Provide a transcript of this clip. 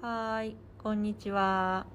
はーい、こんにちは。